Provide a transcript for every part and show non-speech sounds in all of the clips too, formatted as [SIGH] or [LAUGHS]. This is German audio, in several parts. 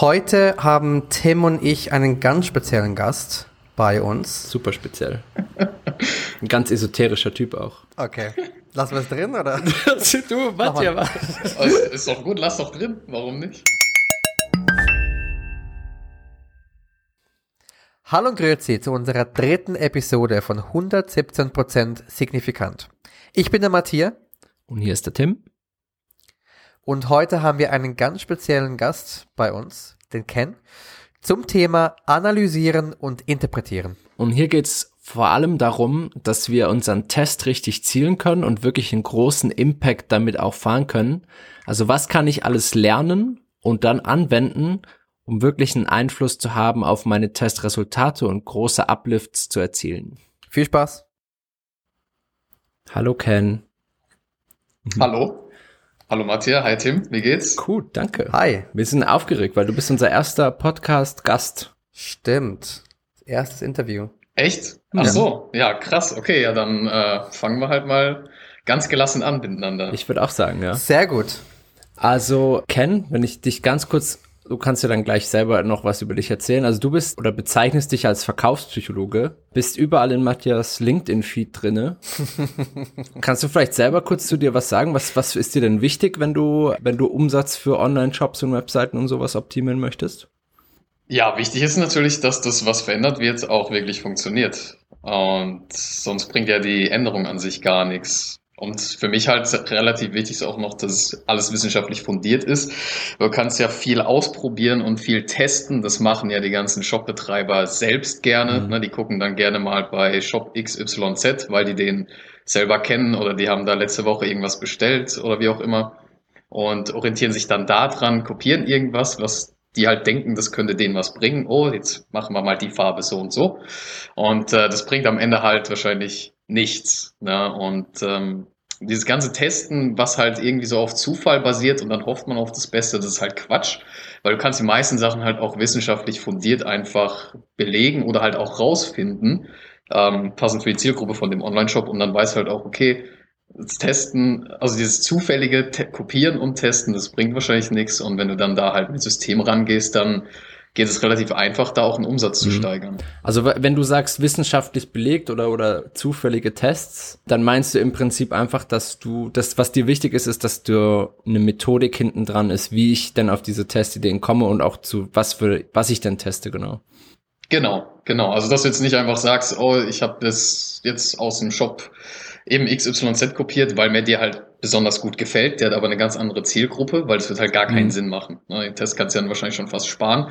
Heute haben Tim und ich einen ganz speziellen Gast bei uns. Super speziell. Ein ganz esoterischer Typ auch. Okay. Lassen wir es drin, oder? [LAUGHS] du, was ja was. Ist doch gut, lass doch drin. Warum nicht? Hallo und grüezi zu unserer dritten Episode von 117% Signifikant. Ich bin der Matthias. Und hier ist der Tim. Und heute haben wir einen ganz speziellen Gast bei uns, den Ken, zum Thema Analysieren und Interpretieren. Und hier geht's vor allem darum, dass wir unseren Test richtig zielen können und wirklich einen großen Impact damit auch fahren können. Also was kann ich alles lernen und dann anwenden, um wirklich einen Einfluss zu haben auf meine Testresultate und große Uplifts zu erzielen. Viel Spaß. Hallo Ken. Hallo. Hallo Matthias, hi Tim, wie geht's? Cool, danke. Hi. Wir sind aufgeregt, weil du bist unser erster Podcast-Gast. Stimmt. Erstes Interview. Echt? Ach Ja. so, ja, krass. Okay, ja, dann äh, fangen wir halt mal ganz gelassen an miteinander. Ich würde auch sagen, ja. Sehr gut. Also, Ken, wenn ich dich ganz kurz, du kannst ja dann gleich selber noch was über dich erzählen. Also du bist oder bezeichnest dich als Verkaufspsychologe, bist überall in Matthias LinkedIn-Feed drinne. [LAUGHS] kannst du vielleicht selber kurz zu dir was sagen? Was, was ist dir denn wichtig, wenn du, wenn du Umsatz für Online-Shops und Webseiten und sowas optimieren möchtest? Ja, wichtig ist natürlich, dass das, was verändert wird, auch wirklich funktioniert. Und sonst bringt ja die Änderung an sich gar nichts. Und für mich halt relativ wichtig ist auch noch, dass alles wissenschaftlich fundiert ist. Du kannst ja viel ausprobieren und viel testen. Das machen ja die ganzen Shopbetreiber selbst gerne. Mhm. Ne, die gucken dann gerne mal bei Shop XYZ, weil die den selber kennen oder die haben da letzte Woche irgendwas bestellt oder wie auch immer. Und orientieren sich dann daran, kopieren irgendwas, was die halt denken, das könnte denen was bringen. Oh, jetzt machen wir mal die Farbe so und so. Und äh, das bringt am Ende halt wahrscheinlich nichts. Ne? Und ähm, dieses ganze Testen, was halt irgendwie so auf Zufall basiert und dann hofft man auf das Beste, das ist halt Quatsch. Weil du kannst die meisten Sachen halt auch wissenschaftlich fundiert einfach belegen oder halt auch rausfinden, ähm, passend für die Zielgruppe von dem Online-Shop und dann weiß halt auch, okay, das Testen, also dieses zufällige Te Kopieren und Testen, das bringt wahrscheinlich nichts. Und wenn du dann da halt mit System rangehst, dann geht es relativ einfach, da auch einen Umsatz zu Mhm. steigern. Also wenn du sagst wissenschaftlich belegt oder, oder zufällige Tests, dann meinst du im Prinzip einfach, dass du, das, was dir wichtig ist, ist, dass du eine Methodik hinten dran ist, wie ich denn auf diese Testideen komme und auch zu was für, was ich denn teste, genau. Genau, genau. Also dass du jetzt nicht einfach sagst, oh, ich habe das jetzt aus dem Shop eben XYZ kopiert, weil mir dir halt besonders gut gefällt. Der hat aber eine ganz andere Zielgruppe, weil es wird halt gar keinen Mhm. Sinn machen. Ne, Den Test kannst du dann wahrscheinlich schon fast sparen.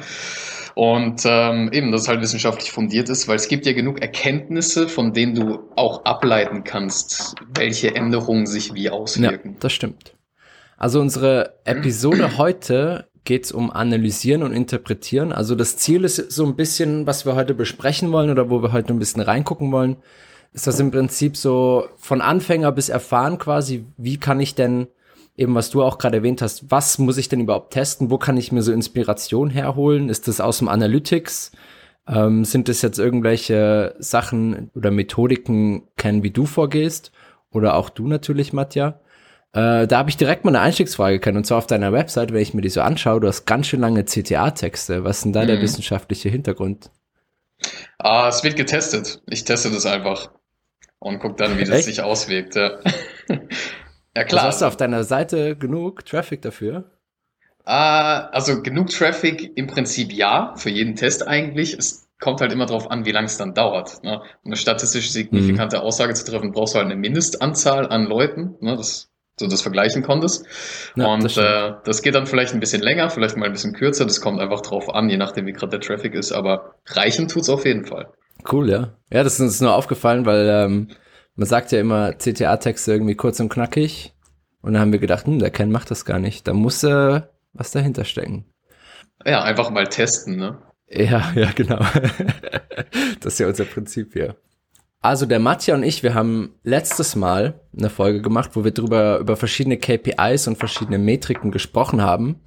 Und ähm, eben, dass es halt wissenschaftlich fundiert ist, weil es gibt ja genug Erkenntnisse, von denen du auch ableiten kannst, welche Änderungen sich wie Ja, auswirken. das stimmt. Also unsere Episode [CLEARS THROAT] heute geht's um Analysieren und Interpretieren. Also das Ziel ist so ein bisschen, was wir heute besprechen wollen oder wo wir heute ein bisschen reingucken wollen, ist das im Prinzip so von Anfänger bis erfahren quasi, wie kann ich denn eben, was du auch gerade erwähnt hast, was muss ich denn überhaupt testen? Wo kann ich mir so Inspiration herholen? Ist das aus dem Analytics? Ähm, sind das jetzt irgendwelche Sachen oder Methodiken kennen, wie du vorgehst? Oder auch du natürlich, Matja? Äh, da habe ich direkt mal eine Einstiegsfrage kennen. Und zwar auf deiner Website, wenn ich mir die so anschaue, du hast ganz schön lange CTA-Texte. Was ist denn da der Mhm. wissenschaftliche Hintergrund? Ah, es wird getestet. Ich teste das einfach und guck dann, wie das Echt? sich auswirkt. Ja, [LAUGHS] ja Klar. Also hast du auf deiner Seite genug Traffic dafür? Ah, also genug Traffic im Prinzip ja, für jeden Test eigentlich. Es kommt halt immer darauf an, wie lange es dann dauert. Ne? Um eine statistisch signifikante Aussage zu treffen, brauchst du halt eine Mindestanzahl an Leuten, ne? dass du das vergleichen konntest. Ja, das Und stimmt. äh, das geht dann vielleicht ein bisschen länger, vielleicht mal ein bisschen kürzer. Das kommt einfach drauf an, je nachdem, wie gerade der Traffic ist. Aber reichen tut's auf jeden Fall. Cool, ja. Ja, das ist uns nur aufgefallen, weil ähm, man sagt ja immer CTA-Texte irgendwie kurz und knackig. Und dann haben wir gedacht, hm, der Ken macht das gar nicht. Da muss äh, was dahinter stecken. Ja, einfach mal testen. Ne? Ja, [LAUGHS] ja, genau. [LAUGHS] das ist ja unser Prinzip hier. Also der Matja und ich, wir haben letztes Mal eine Folge gemacht, wo wir drüber über verschiedene KPIs und verschiedene Metriken gesprochen haben.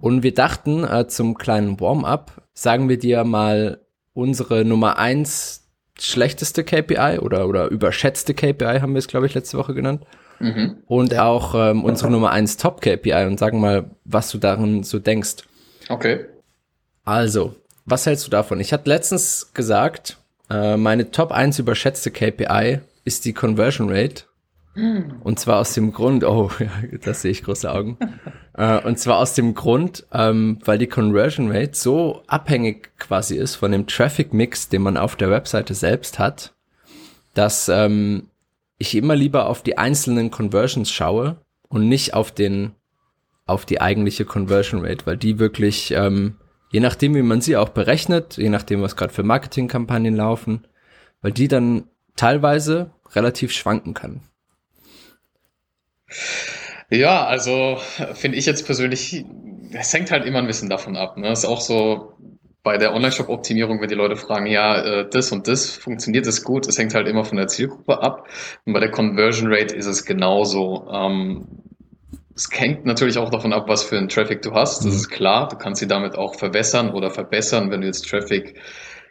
Und wir dachten, äh, zum kleinen Warm-up, sagen wir dir mal unsere Nummer eins schlechteste KPI oder, oder überschätzte KPI haben wir es, glaube ich, letzte Woche genannt. Mhm. Und auch ähm, unsere Nummer eins Top KPI und sagen mal, was du darin so denkst. Okay. Also, was hältst du davon? Ich hatte letztens gesagt, äh, meine Top 1 überschätzte KPI ist die Conversion Rate. Und zwar aus dem Grund, oh, [LAUGHS] ja, das sehe ich große Augen. Äh, und zwar aus dem Grund, ähm, weil die Conversion Rate so abhängig quasi ist von dem Traffic Mix, den man auf der Webseite selbst hat, dass ähm, ich immer lieber auf die einzelnen Conversions schaue und nicht auf den, auf die eigentliche Conversion Rate, weil die wirklich, ähm, je nachdem, wie man sie auch berechnet, je nachdem, was gerade für Marketingkampagnen laufen, weil die dann teilweise relativ schwanken kann. Ja, also finde ich jetzt persönlich, es hängt halt immer ein bisschen davon ab. Ne? Ist auch so bei der Online-Shop-Optimierung, wenn die Leute fragen, ja, äh, das und das, funktioniert das gut? Es hängt halt immer von der Zielgruppe ab. Und bei der Conversion Rate ist es genauso. Ähm, es hängt natürlich auch davon ab, was für einen Traffic du hast. Das mhm. ist klar. Du kannst sie damit auch verwässern oder verbessern, wenn du jetzt Traffic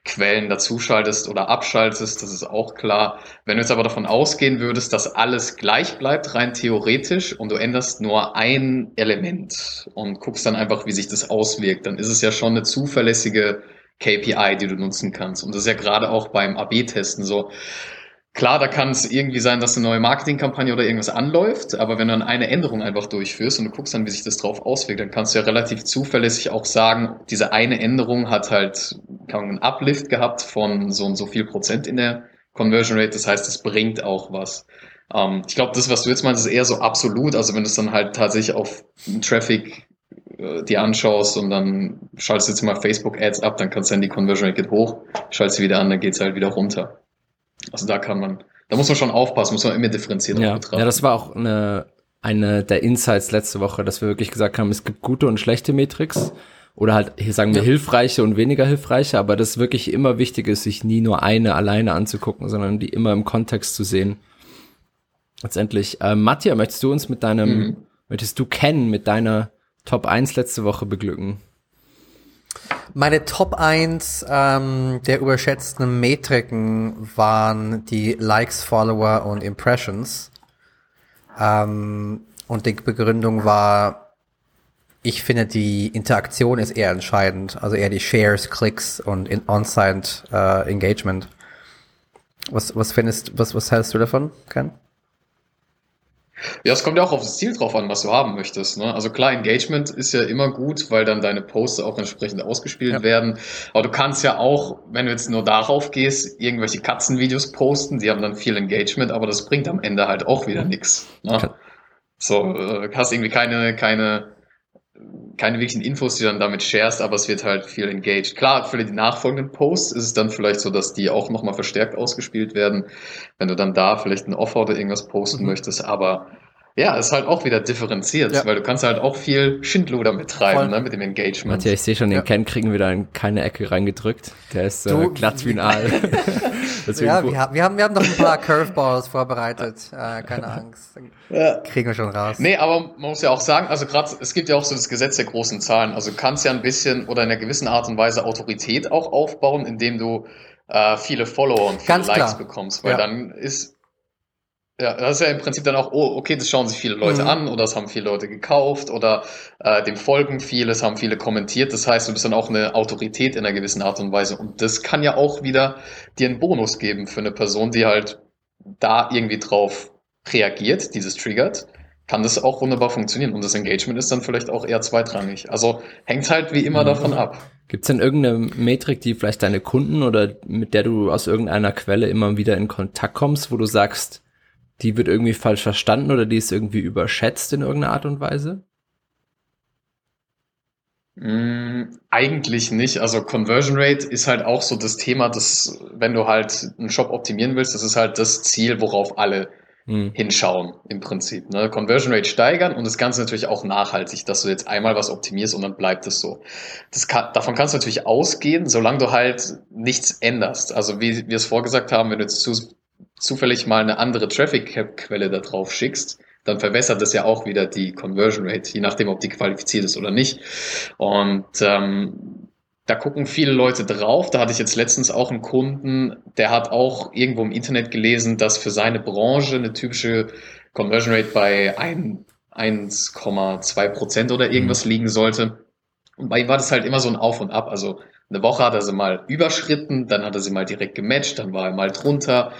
Quellen dazuschaltest oder abschaltest, das ist auch klar. Wenn du jetzt aber davon ausgehen würdest, dass alles gleich bleibt, rein theoretisch, und du änderst nur ein Element und guckst dann einfach, wie sich das auswirkt, dann ist es ja schon eine zuverlässige KPI, die du nutzen kannst. Und das ist ja gerade auch beim AB-Testen so. Klar, da kann es irgendwie sein, dass eine neue Marketingkampagne oder irgendwas anläuft, aber wenn du dann eine Änderung einfach durchführst und du guckst dann, wie sich das drauf auswirkt, dann kannst du ja relativ zuverlässig auch sagen, diese eine Änderung hat halt einen Uplift gehabt von so und so viel Prozent in der Conversion Rate. Das heißt, es bringt auch was. Ähm, ich glaube, das, was du jetzt meinst, ist eher so absolut. Also wenn du es dann halt tatsächlich auf Traffic äh, dir anschaust und dann schaltest du jetzt mal Facebook Ads ab, dann kannst du dann die Conversion Rate geht hoch, schaltest sie wieder an, dann geht's halt wieder runter. Also da kann man, da muss man schon aufpassen, muss man immer differenziert ja. betrachten. Ja, das war auch eine, eine der Insights letzte Woche, dass wir wirklich gesagt haben, es gibt gute und schlechte Metrics oder halt, hier sagen wir, ja. hilfreiche und weniger hilfreiche, aber das wirklich immer wichtig ist, sich nie nur eine alleine anzugucken, sondern die immer im Kontext zu sehen. Letztendlich, äh, Matthias, möchtest du uns mit deinem, mhm. möchtest du kennen mit deiner Top 1 letzte Woche beglücken? Meine Top 1 ähm, der überschätzten Metriken waren die Likes, Follower und Impressions. Ähm, und die Begründung war, ich finde, die Interaktion ist eher entscheidend. Also eher die Shares, Klicks und On-Site äh, Engagement. Was, was findest, was, was hältst du davon, Ken? Ja, es kommt ja auch auf das Ziel drauf an, was du haben möchtest. Ne? Also klar, Engagement ist ja immer gut, weil dann deine Posts auch entsprechend ausgespielt ja. werden. Aber du kannst ja auch, wenn du jetzt nur darauf gehst, irgendwelche Katzenvideos posten, die haben dann viel Engagement, aber das bringt am Ende halt auch wieder nichts. Ne? So, äh, hast irgendwie keine, keine keine wirklichen Infos, die du dann damit sharest, aber es wird halt viel engaged. Klar, für die nachfolgenden Posts ist es dann vielleicht so, dass die auch nochmal verstärkt ausgespielt werden, wenn du dann da vielleicht ein Offer oder irgendwas posten mhm. möchtest, aber ja, ist halt auch wieder differenziert, ja. weil du kannst halt auch viel Schindluder mittreiben, ne, mit dem Engagement. Matthias, ich sehe schon, den ja. Ken kriegen wir da in keine Ecke reingedrückt. Der ist äh, glatt wie ein Aal. [LAUGHS] [LAUGHS] ja, wir haben, wir, haben, wir haben noch ein paar Curveballs vorbereitet. Äh, keine Angst. Ja. Kriegen wir schon raus. Nee, aber man muss ja auch sagen, also gerade, es gibt ja auch so das Gesetz der großen Zahlen. Also du kannst ja ein bisschen oder in einer gewissen Art und Weise Autorität auch aufbauen, indem du äh, viele Follower und viele Ganz Likes klar. bekommst. Weil ja. dann ist ja, das ist ja im Prinzip dann auch, oh, okay, das schauen sich viele Leute mhm. an oder das haben viele Leute gekauft oder äh, dem folgen viele, es haben viele kommentiert. Das heißt, du bist dann auch eine Autorität in einer gewissen Art und Weise. Und das kann ja auch wieder dir einen Bonus geben für eine Person, die halt da irgendwie drauf reagiert, dieses triggert, kann das auch wunderbar funktionieren. Und das Engagement ist dann vielleicht auch eher zweitrangig. Also hängt halt wie immer mhm. davon ab. Gibt es denn irgendeine Metrik, die vielleicht deine Kunden oder mit der du aus irgendeiner Quelle immer wieder in Kontakt kommst, wo du sagst, die wird irgendwie falsch verstanden oder die ist irgendwie überschätzt in irgendeiner Art und Weise? Mm, eigentlich nicht. Also Conversion Rate ist halt auch so das Thema, dass wenn du halt einen Shop optimieren willst, das ist halt das Ziel, worauf alle hm. hinschauen im Prinzip. Ne? Conversion Rate steigern und das Ganze natürlich auch nachhaltig, dass du jetzt einmal was optimierst und dann bleibt es so. Das kann, davon kannst du natürlich ausgehen, solange du halt nichts änderst. Also wie wir es vorgesagt haben, wenn du jetzt zu, zufällig mal eine andere Traffic-Quelle da drauf schickst, dann verwässert das ja auch wieder die Conversion Rate, je nachdem, ob die qualifiziert ist oder nicht. Und ähm, da gucken viele Leute drauf. Da hatte ich jetzt letztens auch einen Kunden, der hat auch irgendwo im Internet gelesen, dass für seine Branche eine typische Conversion Rate bei 1,2 Prozent oder irgendwas mhm. liegen sollte. Und bei ihm war das halt immer so ein Auf und Ab. Also eine Woche hat er sie mal überschritten, dann hat er sie mal direkt gematcht, dann war er mal drunter,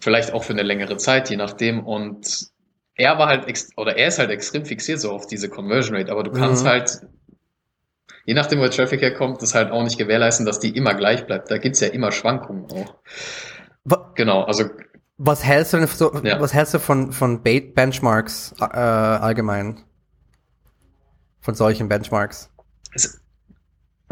vielleicht auch für eine längere Zeit, je nachdem. Und er war halt, oder er ist halt extrem fixiert so auf diese Conversion Rate, aber du kannst mhm. halt, je nachdem, wo der Traffic herkommt, das halt auch nicht gewährleisten, dass die immer gleich bleibt. Da gibt's ja immer Schwankungen auch. Was, genau, also. Was hältst du so, ja. was hältst du von, von Benchmarks äh, allgemein? Von solchen Benchmarks? Es,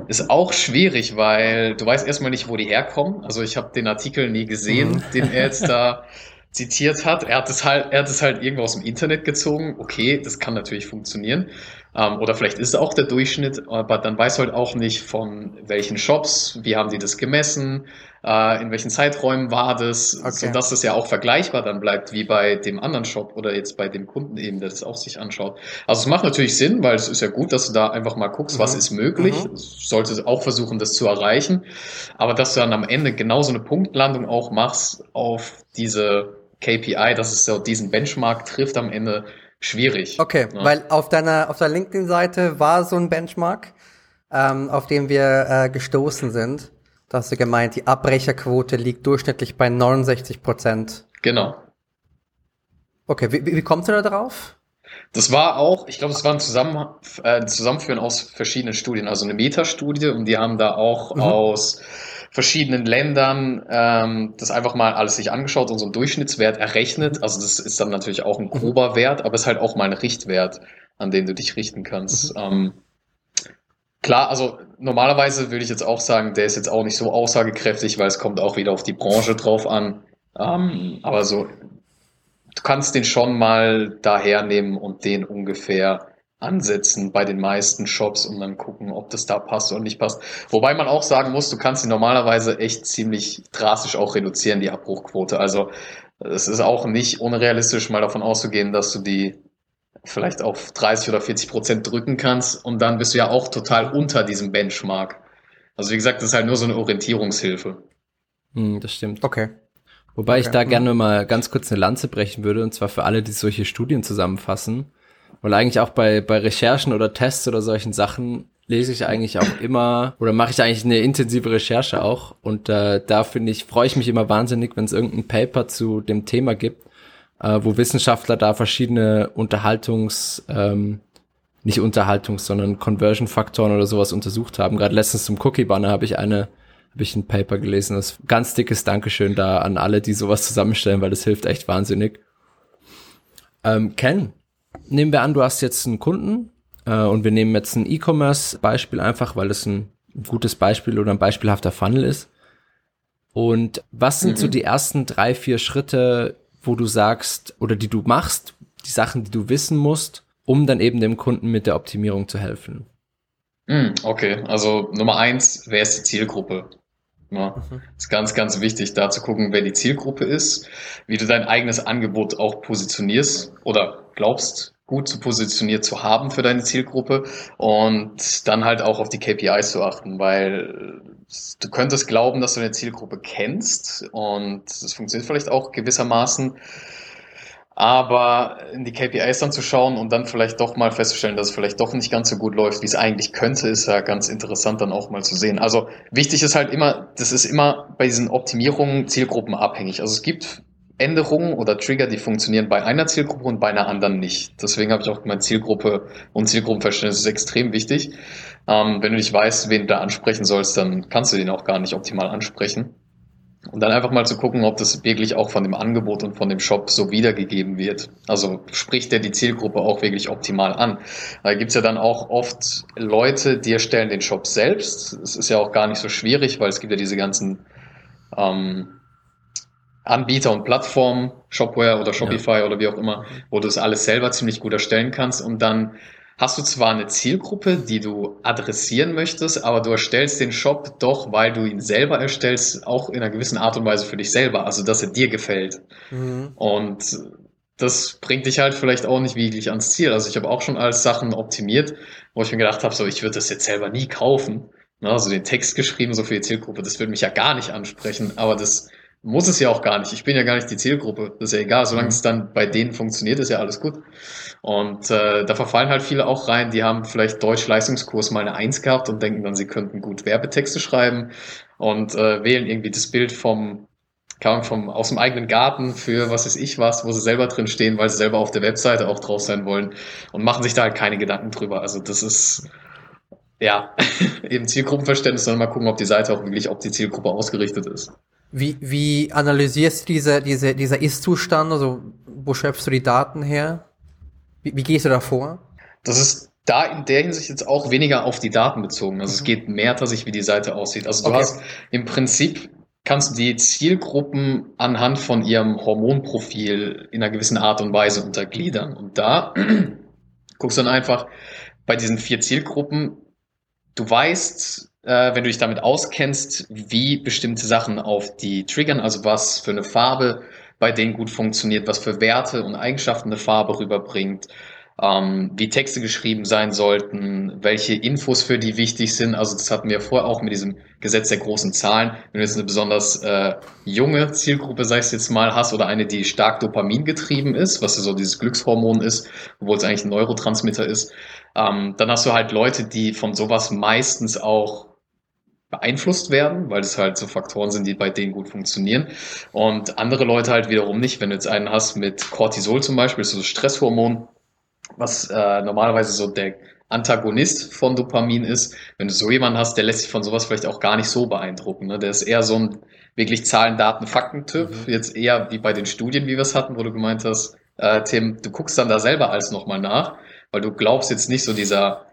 ist auch schwierig, weil du weißt erstmal nicht, wo die herkommen. Also ich habe den Artikel nie gesehen, mhm. den er jetzt da [LAUGHS] zitiert hat. Er hat es halt, er hat es halt irgendwo aus dem Internet gezogen. Okay, das kann natürlich funktionieren. Ähm, oder vielleicht ist es auch der Durchschnitt, aber dann weiß halt auch nicht von welchen Shops, wie haben die das gemessen, äh, in welchen Zeiträumen war das, okay. sodass es ja auch vergleichbar dann bleibt wie bei dem anderen Shop oder jetzt bei dem Kunden eben, der das auch sich anschaut. Also es macht natürlich Sinn, weil es ist ja gut, dass du da einfach mal guckst, mhm. was ist möglich. Mhm. Solltest auch versuchen, das zu erreichen. Aber dass du dann am Ende genauso eine Punktlandung auch machst auf diese KPI, dass es so diesen Benchmark trifft am Ende, schwierig. Okay, ja. weil auf deiner auf der LinkedIn-Seite war so ein Benchmark, ähm, auf dem wir äh, gestoßen sind. Da hast du gemeint, die Abbrecherquote liegt durchschnittlich bei 69 Prozent. Genau. Okay, wie, wie kommst du da drauf? Das war auch, ich glaube, es war ein Zusammen, äh, Zusammenführen aus verschiedenen Studien, also eine Metastudie und die haben da auch mhm. aus verschiedenen Ländern ähm, das einfach mal alles sich angeschaut und so einen Durchschnittswert errechnet. Also das ist dann natürlich auch ein grober Wert, aber es ist halt auch mal ein Richtwert, an den du dich richten kannst. Mhm. Ähm, klar, also normalerweise würde ich jetzt auch sagen, der ist jetzt auch nicht so aussagekräftig, weil es kommt auch wieder auf die Branche drauf an. Ähm, aber so, du kannst den schon mal dahernehmen und den ungefähr ansetzen bei den meisten Shops und dann gucken, ob das da passt oder nicht passt. Wobei man auch sagen muss, du kannst sie normalerweise echt ziemlich drastisch auch reduzieren, die Abbruchquote. Also es ist auch nicht unrealistisch, mal davon auszugehen, dass du die vielleicht auf 30 oder 40 Prozent drücken kannst und dann bist du ja auch total unter diesem Benchmark. Also wie gesagt, das ist halt nur so eine Orientierungshilfe. Hm, das stimmt. Okay. Wobei okay. ich da gerne mal ganz kurz eine Lanze brechen würde, und zwar für alle, die solche Studien zusammenfassen. Weil eigentlich auch bei, bei Recherchen oder Tests oder solchen Sachen lese ich eigentlich auch [COUGHS] immer oder mache ich eigentlich eine intensive Recherche auch. Und äh, da finde ich, freue ich mich immer wahnsinnig, wenn es irgendein Paper zu dem Thema gibt, äh, wo Wissenschaftler da verschiedene Unterhaltungs, ähm, nicht Unterhaltungs, sondern Conversion-Faktoren oder sowas untersucht haben. Gerade letztens zum Cookie-Banner habe ich eine habe ich ein Paper gelesen. Das ganz dickes Dankeschön da an alle, die sowas zusammenstellen, weil das hilft echt wahnsinnig. Ähm, Ken, nehmen wir an, du hast jetzt einen Kunden äh, und wir nehmen jetzt ein E-Commerce-Beispiel einfach, weil es ein gutes Beispiel oder ein beispielhafter Funnel ist. Und was sind mhm. so die ersten drei, vier Schritte, wo du sagst oder die du machst, die Sachen, die du wissen musst, um dann eben dem Kunden mit der Optimierung zu helfen? Mhm, okay, also Nummer eins, wer ist die Zielgruppe? Ja, mhm. ist ganz, ganz wichtig, da zu gucken, wer die Zielgruppe ist, wie du dein eigenes Angebot auch positionierst oder glaubst, gut zu positioniert zu haben für deine Zielgruppe und dann halt auch auf die KPIs zu achten, weil du könntest glauben, dass du deine Zielgruppe kennst und das funktioniert vielleicht auch gewissermaßen, aber in die KPIs dann zu schauen und dann vielleicht doch mal festzustellen, dass es vielleicht doch nicht ganz so gut läuft, wie es eigentlich könnte, ist ja ganz interessant dann auch mal zu sehen. Also wichtig ist halt immer, das ist immer bei diesen Optimierungen zielgruppenabhängig. Also es gibt Änderungen oder Trigger, die funktionieren bei einer Zielgruppe und bei einer anderen nicht. Deswegen habe ich auch gemeint, Zielgruppe und Zielgruppenverständnis ist extrem wichtig. Ähm, wenn du nicht weißt, wen du da ansprechen sollst, dann kannst du den auch gar nicht optimal ansprechen. Und dann einfach mal zu gucken, ob das wirklich auch von dem Angebot und von dem Shop so wiedergegeben wird. Also spricht der die Zielgruppe auch wirklich optimal an. Da gibt's ja dann auch oft Leute, die erstellen den Shop selbst. Es ist ja auch gar nicht so schwierig, weil es gibt ja diese ganzen ähm, Anbieter und Plattformen, Shopware oder Shopify ja. oder wie auch immer, wo du das alles selber ziemlich gut erstellen kannst und dann hast du zwar eine Zielgruppe, die du adressieren möchtest, aber du erstellst den Shop doch, weil du ihn selber erstellst, auch in einer gewissen Art und Weise für dich selber, also dass er dir gefällt. Mhm. Und das bringt dich halt vielleicht auch nicht wirklich ans Ziel. Also ich habe auch schon alles Sachen optimiert, wo ich mir gedacht habe, so ich würde das jetzt selber nie kaufen. Also den Text geschrieben, so für die Zielgruppe, das würde mich ja gar nicht ansprechen, aber das muss es ja auch gar nicht. Ich bin ja gar nicht die Zielgruppe. Das ist ja egal. Solange Mhm. es dann bei denen funktioniert, ist ja alles gut. Und äh, da verfallen halt viele auch rein, die haben vielleicht Deutsch-Leistungskurs mal eine Eins gehabt und denken dann, sie könnten gut Werbetexte schreiben und äh, wählen irgendwie das Bild vom, Ahnung, vom aus dem eigenen Garten für was weiß ich was, wo sie selber drin stehen, weil sie selber auf der Webseite auch drauf sein wollen und machen sich da halt keine Gedanken drüber. Also das ist ja [LAUGHS] eben Zielgruppenverständnis, sondern mal gucken, ob die Seite auch wirklich, ob die Zielgruppe ausgerichtet ist. Wie, wie analysierst du diese, diese, dieser Ist-Zustand? Also, wo schöpfst du die Daten her? Wie, wie gehst du da vor? Das ist da in der Hinsicht jetzt auch weniger auf die Daten bezogen. Also es geht mehr tatsächlich, wie die Seite aussieht. Also du Okay. hast im Prinzip kannst du die Zielgruppen anhand von ihrem Hormonprofil in einer gewissen Art und Weise untergliedern. Und da [CLEARS THROAT] guckst du dann einfach bei diesen vier Zielgruppen, du weißt, äh, wenn du dich damit auskennst, wie bestimmte Sachen auf die triggern, also was für eine Farbe bei denen gut funktioniert, was für Werte und Eigenschaften eine Farbe rüberbringt, ähm, wie Texte geschrieben sein sollten, welche Infos für die wichtig sind. Also das hatten wir vorher auch mit diesem Gesetz der großen Zahlen. Wenn du jetzt eine besonders äh, junge Zielgruppe, sag ich jetzt mal, hast oder eine, die stark Dopamin getrieben ist, was so dieses Glückshormon ist, obwohl es eigentlich ein Neurotransmitter ist, ähm, dann hast du halt Leute, die von sowas meistens auch beeinflusst werden, weil das halt so Faktoren sind, die bei denen gut funktionieren. Und andere Leute halt wiederum nicht. Wenn du jetzt einen hast mit Cortisol zum Beispiel, das ist so Stresshormon, was äh, normalerweise so der Antagonist von Dopamin ist. Wenn du so jemanden hast, der lässt sich von sowas vielleicht auch gar nicht so beeindrucken. Ne? Der ist eher so ein wirklich Zahlen, Daten, Fakten-Typ. Mhm. Jetzt eher wie bei den Studien, wie wir es hatten, wo du gemeint hast, äh, Tim, du guckst dann da selber alles nochmal nach, weil du glaubst jetzt nicht so dieser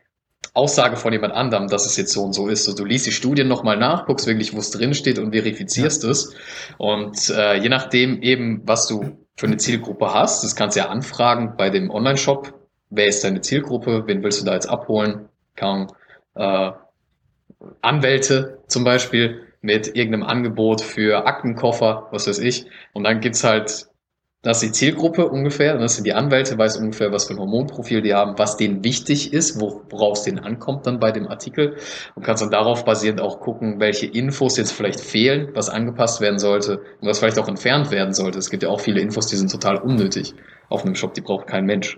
Aussage von jemand anderem, dass es jetzt so und so ist. So, du liest die Studien nochmal nach, guckst wirklich, wo es drin steht und verifizierst es. Und äh, je nachdem eben, was du für eine Zielgruppe hast, das kannst du ja anfragen bei dem Online-Shop. Wer ist deine Zielgruppe? Wen willst du da jetzt abholen? Kann, äh, Anwälte zum Beispiel mit irgendeinem Angebot für Aktenkoffer, was weiß ich. Und dann gibt's halt, das ist die Zielgruppe ungefähr, das sind die Anwälte, weiß ungefähr, was für ein Hormonprofil die haben, was denen wichtig ist, wo- worauf es denen ankommt dann bei dem Artikel und kannst dann darauf basierend auch gucken, welche Infos jetzt vielleicht fehlen, was angepasst werden sollte und was vielleicht auch entfernt werden sollte. Es gibt ja auch viele Infos, die sind total unnötig auf einem Shop, die braucht kein Mensch.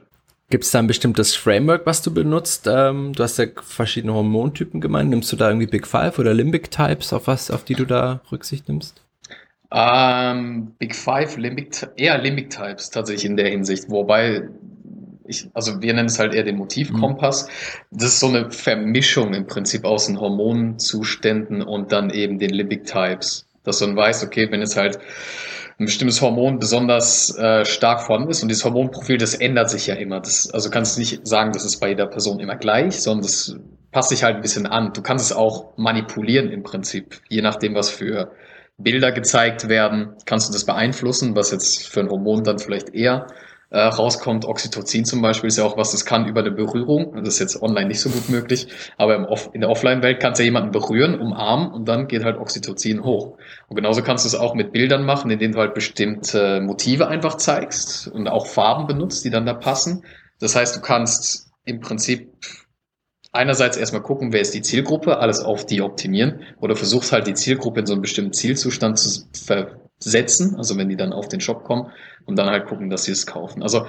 Gibt es da ein bestimmtes Framework, was du benutzt? Ähm, du hast ja verschiedene Hormontypen gemeint. Nimmst du da irgendwie Big Five oder Limbic Types, auf was, auf die du da Rücksicht nimmst? Ähm, Big Five, Limbic, eher Limbic Types tatsächlich in der Hinsicht, wobei ich, also wir nennen es halt eher den Motivkompass. Das ist so eine Vermischung im Prinzip aus den Hormonzuständen und dann eben den Limbic Types, dass du dann weißt, okay, wenn jetzt halt ein bestimmtes Hormon besonders äh, stark vorhanden ist und dieses Hormonprofil, das ändert sich ja immer. Das, also kannst du nicht sagen, das ist bei jeder Person immer gleich, sondern das passt sich halt ein bisschen an. Du kannst es auch manipulieren im Prinzip, je nachdem, was für Bilder gezeigt werden, kannst du das beeinflussen, was jetzt für ein Hormon dann vielleicht eher äh, rauskommt. Oxytocin zum Beispiel ist ja auch was, das kann über eine Berührung. Das ist jetzt online nicht so gut möglich, aber im Off in der Offline-Welt kannst du ja jemanden berühren, umarmen und dann geht halt Oxytocin hoch. Und genauso kannst du es auch mit Bildern machen, in denen du halt bestimmte Motive einfach zeigst und auch Farben benutzt, die dann da passen. Das heißt, du kannst im Prinzip einerseits erstmal gucken, wer ist die Zielgruppe, alles auf die optimieren oder versuchst halt die Zielgruppe in so einen bestimmten Zielzustand zu versetzen, also wenn die dann auf den Shop kommen und dann halt gucken, dass sie es kaufen. Also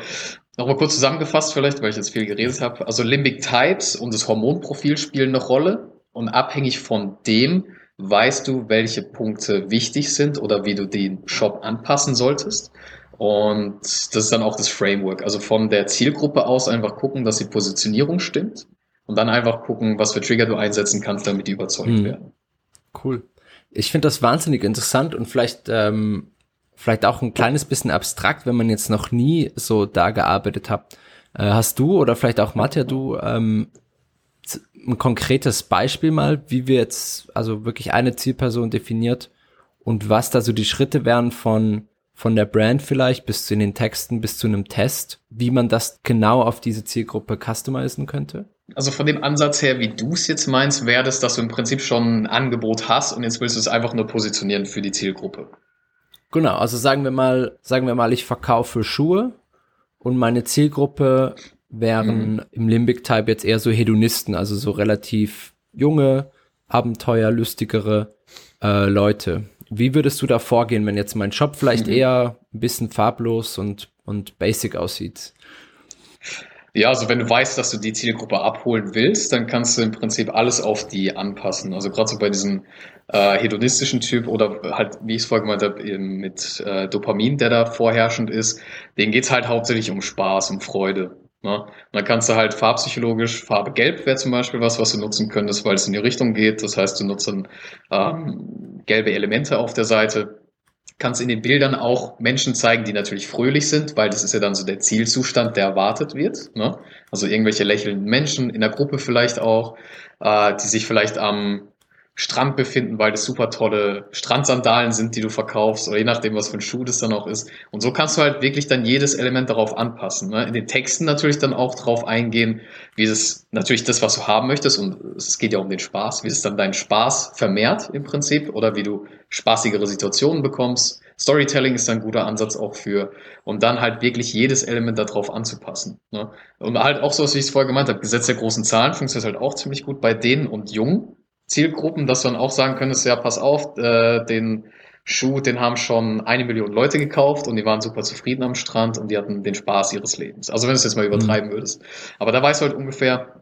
nochmal kurz zusammengefasst vielleicht, weil ich jetzt viel geredet habe. Also Limbic Types und das Hormonprofil spielen eine Rolle und abhängig von dem weißt du, welche Punkte wichtig sind oder wie du den Shop anpassen solltest. Und das ist dann auch das Framework. Also von der Zielgruppe aus einfach gucken, dass die Positionierung stimmt und dann einfach gucken, was für Trigger du einsetzen kannst, damit die überzeugt Hm. werden. Cool. Ich finde das wahnsinnig interessant und vielleicht, ähm, vielleicht auch ein kleines bisschen abstrakt, wenn man jetzt noch nie so da gearbeitet hat. Äh, hast du oder vielleicht auch Matja, du ähm, ein konkretes Beispiel mal, wie wir jetzt also wirklich eine Zielperson definiert und was da so die Schritte wären von von der Brand vielleicht bis zu den Texten bis zu einem Test, wie man das genau auf diese Zielgruppe customizen könnte? Also von dem Ansatz her, wie du es jetzt meinst, wäre das, dass du im Prinzip schon ein Angebot hast und jetzt willst du es einfach nur positionieren für die Zielgruppe. Genau, also sagen wir mal, sagen wir mal, ich verkaufe Schuhe und meine Zielgruppe wären im Limbic Type jetzt eher so Hedonisten, also so relativ junge, abenteuerlustigere äh, Leute. Wie würdest du da vorgehen, wenn jetzt mein Shop vielleicht Mhm. eher ein bisschen farblos und, und basic aussieht? Ja, also wenn du weißt, dass du die Zielgruppe abholen willst, dann kannst du im Prinzip alles auf die anpassen. Also gerade so bei diesem äh, hedonistischen Typ oder halt, wie ich es vorher gemeint habe, mit äh, Dopamin, der da vorherrschend ist, denen geht's halt hauptsächlich um Spaß, um Freude. Ne? Und dann kannst du halt farbpsychologisch, Farbe Gelb wäre zum Beispiel was, was du nutzen könntest, weil es in die Richtung geht. Das heißt, du nutzt dann ähm, gelbe Elemente auf der Seite kannst in den Bildern auch Menschen zeigen, die natürlich fröhlich sind, weil das ist ja dann so der Zielzustand, der erwartet wird. Ne? Also irgendwelche lächelnden Menschen in der Gruppe vielleicht auch, äh, die sich vielleicht am Strand befinden, weil das super tolle Strandsandalen sind, die du verkaufst, oder je nachdem, was für ein Schuh das dann auch ist. Und so kannst du halt wirklich dann jedes Element darauf anpassen. Ne? In den Texten natürlich dann auch drauf eingehen, wie es natürlich das, was du haben möchtest, und es geht ja um den Spaß, wie es dann deinen Spaß vermehrt im Prinzip, oder wie du spaßigere Situationen bekommst. Storytelling ist ein guter Ansatz auch für, und dann halt wirklich jedes Element darauf anzupassen. Ne? Und halt auch so, was ich es vorher gemeint habe, Gesetz der großen Zahlen funktioniert halt auch ziemlich gut bei denen und jungen Zielgruppen, dass du dann auch sagen könntest, ja, pass auf, äh, den Schuh, den haben schon eine Million Leute gekauft und die waren super zufrieden am Strand und die hatten den Spaß ihres Lebens. Also wenn du es jetzt mal übertreiben würdest. Aber da weißt du halt ungefähr,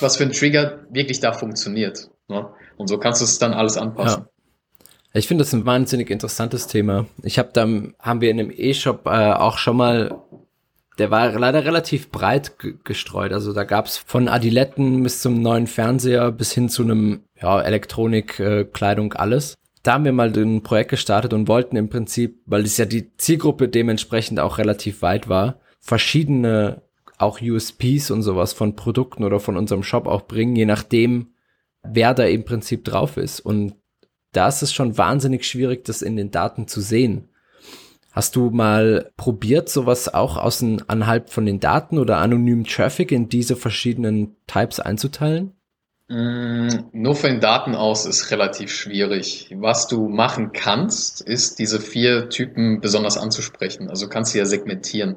was für ein Trigger wirklich da funktioniert. Ne? Und so kannst du es dann alles anpassen. Ich finde das ein wahnsinnig interessantes Thema. Ich habe da, haben wir in einem E-Shop äh, auch schon mal, der war leider relativ breit ge- gestreut. Also da gab's von Adiletten bis zum neuen Fernseher bis hin zu einem ja, Elektronik, äh, alles. Da haben wir mal ein Projekt gestartet und wollten im Prinzip, weil es ja die Zielgruppe dementsprechend auch relativ weit war, verschiedene auch USPs und sowas von Produkten oder von unserem Shop auch bringen, je nachdem, wer da im Prinzip drauf ist. Und da ist es schon wahnsinnig schwierig, das in den Daten zu sehen. Hast du mal probiert, sowas auch außen anhalb von den Daten oder anonymen Traffic in diese verschiedenen Types einzuteilen? Mm, Nur von den Daten aus ist relativ schwierig. Was du machen kannst, ist diese vier Typen besonders anzusprechen. Also du kannst sie ja segmentieren.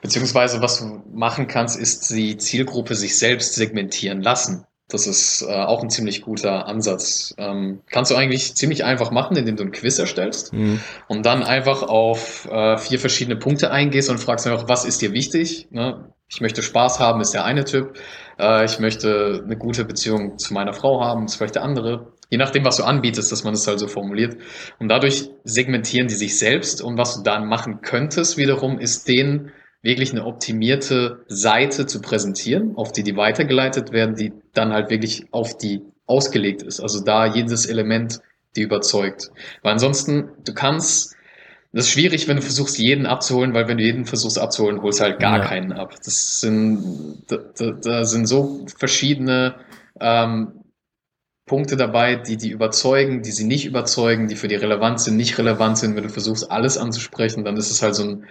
Beziehungsweise was du machen kannst, ist die Zielgruppe sich selbst segmentieren lassen. Das ist äh, auch ein ziemlich guter Ansatz. Ähm, kannst du eigentlich ziemlich einfach machen, indem du ein Quiz erstellst und dann einfach auf äh, vier verschiedene Punkte eingehst und fragst einfach, was ist dir wichtig? Ne? Ich möchte Spaß haben, ist der eine Typ. Äh, ich möchte eine gute Beziehung zu meiner Frau haben, ist vielleicht der andere. Je nachdem, was du anbietest, dass man das halt so formuliert. Und dadurch segmentieren die sich selbst. Und was du dann machen könntest wiederum, ist denen wirklich eine optimierte Seite zu präsentieren, auf die die weitergeleitet werden, die dann halt wirklich auf die ausgelegt ist. Also da jedes Element die überzeugt. Weil ansonsten, du kannst, das ist schwierig, wenn du versuchst, jeden abzuholen, weil wenn du jeden versuchst abzuholen, holst halt gar Ja. keinen ab. Das sind, da, da, da sind so verschiedene ähm, Punkte dabei, die die überzeugen, die sie nicht überzeugen, die für die relevant sind, nicht relevant sind. Wenn du versuchst, alles anzusprechen, dann ist es halt so ein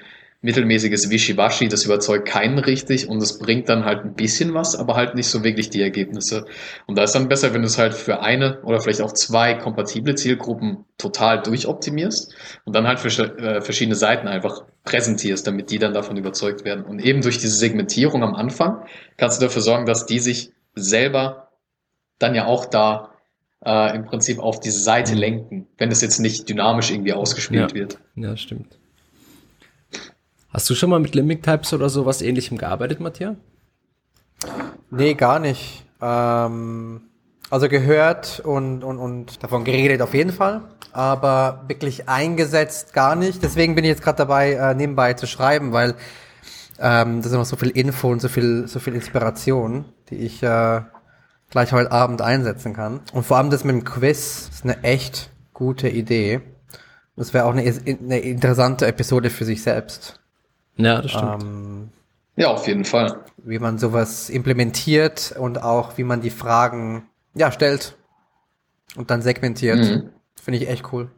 mittelmäßiges Wischiwaschi, das überzeugt keinen richtig und es bringt dann halt ein bisschen was, aber halt nicht so wirklich die Ergebnisse. Und da ist dann besser, wenn du es halt für eine oder vielleicht auch zwei kompatible Zielgruppen total durchoptimierst und dann halt für äh, verschiedene Seiten einfach präsentierst, damit die dann davon überzeugt werden. Und eben durch diese Segmentierung am Anfang kannst du dafür sorgen, dass die sich selber dann ja auch da äh, im Prinzip auf diese Seite lenken, wenn es jetzt nicht dynamisch irgendwie ausgespielt Ja. wird. Ja, stimmt. Hast du schon mal mit Limbic Types oder sowas ähnlichem gearbeitet, Matthias? Nee, gar nicht. Ähm, also gehört und, und, und davon geredet auf jeden Fall, aber wirklich eingesetzt gar nicht. Deswegen bin ich jetzt gerade dabei, äh, nebenbei zu schreiben, weil ähm, das ist noch so viel Info und so viel, so viel Inspiration, die ich äh, gleich heute Abend einsetzen kann. Und vor allem das mit dem Quiz ist eine echt gute Idee. Das wäre auch eine, eine interessante Episode für sich selbst. Ja, das stimmt. Ähm, Ja, auf jeden Fall. wie man sowas implementiert und auch wie man die Fragen ja stellt und dann segmentiert. Mhm. Finde ich echt cool.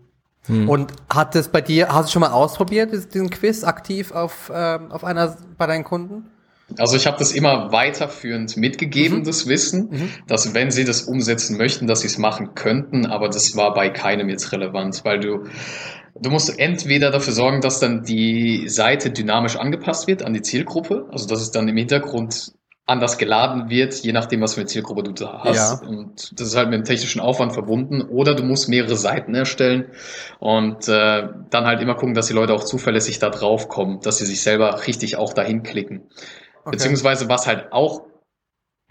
Und hat es bei dir, hast du schon mal ausprobiert, dies- diesen Quiz aktiv auf, ähm, auf einer bei deinen Kunden? Also ich habe das immer weiterführend mitgegeben, das Wissen, dass wenn sie das umsetzen möchten, dass sie es machen könnten, aber das war bei keinem jetzt relevant, weil du du musst entweder dafür sorgen, dass dann die Seite dynamisch angepasst wird an die Zielgruppe, also dass es dann im Hintergrund anders geladen wird, je nachdem, was für eine Zielgruppe du da hast. Ja. Und das ist halt mit dem technischen Aufwand verbunden. Oder du musst mehrere Seiten erstellen und äh, dann halt immer gucken, dass die Leute auch zuverlässig da drauf kommen, dass sie sich selber richtig auch dahin klicken. Okay. Beziehungsweise was halt auch,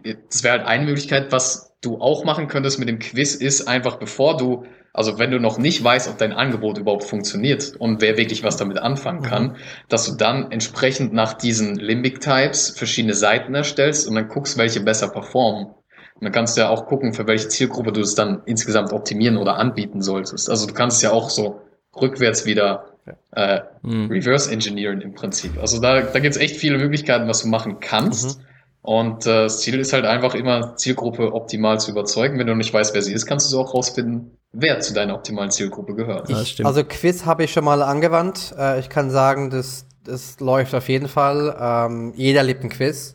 das wäre halt eine Möglichkeit, was du auch machen könntest mit dem Quiz, ist einfach bevor du also wenn du noch nicht weißt, ob dein Angebot überhaupt funktioniert und wer wirklich was damit anfangen mhm. kann, mhm. dass du dann entsprechend nach diesen Limbic Types verschiedene Seiten erstellst und dann guckst, welche besser performen. Und dann kannst du ja auch gucken, für welche Zielgruppe du es dann insgesamt optimieren oder anbieten solltest. Also du kannst ja auch so rückwärts wieder äh, mhm. reverse engineeren im Prinzip. Also da, da gibt es echt viele Möglichkeiten, was du machen kannst. Mhm. Und äh, das Ziel ist halt einfach immer, Zielgruppe optimal zu überzeugen. Wenn du nicht weißt, wer sie ist, kannst du so auch rausfinden, wer zu deiner optimalen Zielgruppe gehört. Ich, also Quiz habe ich schon mal angewandt. Äh, ich kann sagen, das, das läuft auf jeden Fall. Ähm, jeder liebt ein Quiz.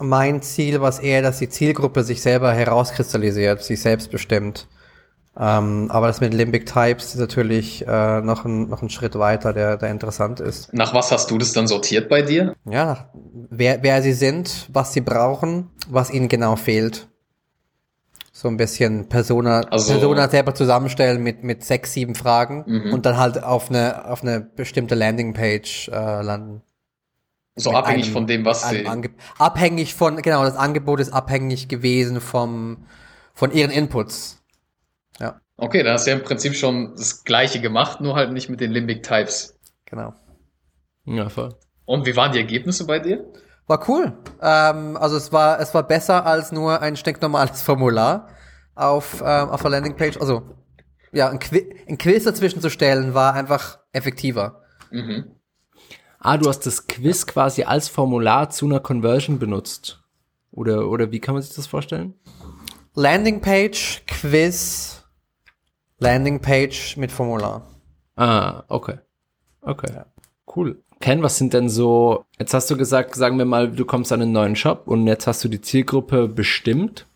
Mein Ziel war es eher, dass die Zielgruppe sich selber herauskristallisiert, sich selbst bestimmt. Ähm, aber das mit Limbic Types ist natürlich äh, noch, ein, noch ein Schritt weiter, der, der interessant ist. Nach was hast du das dann sortiert bei dir? Ja, wer, wer sie sind, was sie brauchen, was ihnen genau fehlt. So ein bisschen Persona, also, Persona selber zusammenstellen mit, mit sechs, sieben Fragen mhm. und dann halt auf eine, auf eine bestimmte Landingpage äh, landen. So mit abhängig einem, von dem, was sie. Abhängig von, genau, das Angebot ist abhängig gewesen vom, von ihren Inputs. Ja. Okay, dann hast du ja im Prinzip schon das Gleiche gemacht, nur halt nicht mit den Limbic Types. Genau. Ja, voll. Und wie waren die Ergebnisse bei dir? War cool. Ähm, also es war, es war besser als nur ein stinknormales Formular auf, ähm, auf der Landingpage. Also, ja, ein, Qu ein Quiz dazwischen zu stellen war einfach effektiver. Mhm. Ah, du hast das Quiz quasi als Formular zu einer Conversion benutzt. Oder, oder wie kann man sich das vorstellen? Landingpage, Quiz, Landingpage mit Formular. Ah, okay. Okay. Ja. Cool. Ken, was sind denn so, jetzt hast du gesagt, sagen wir mal, du kommst an einen neuen Shop und jetzt hast du die Zielgruppe bestimmt.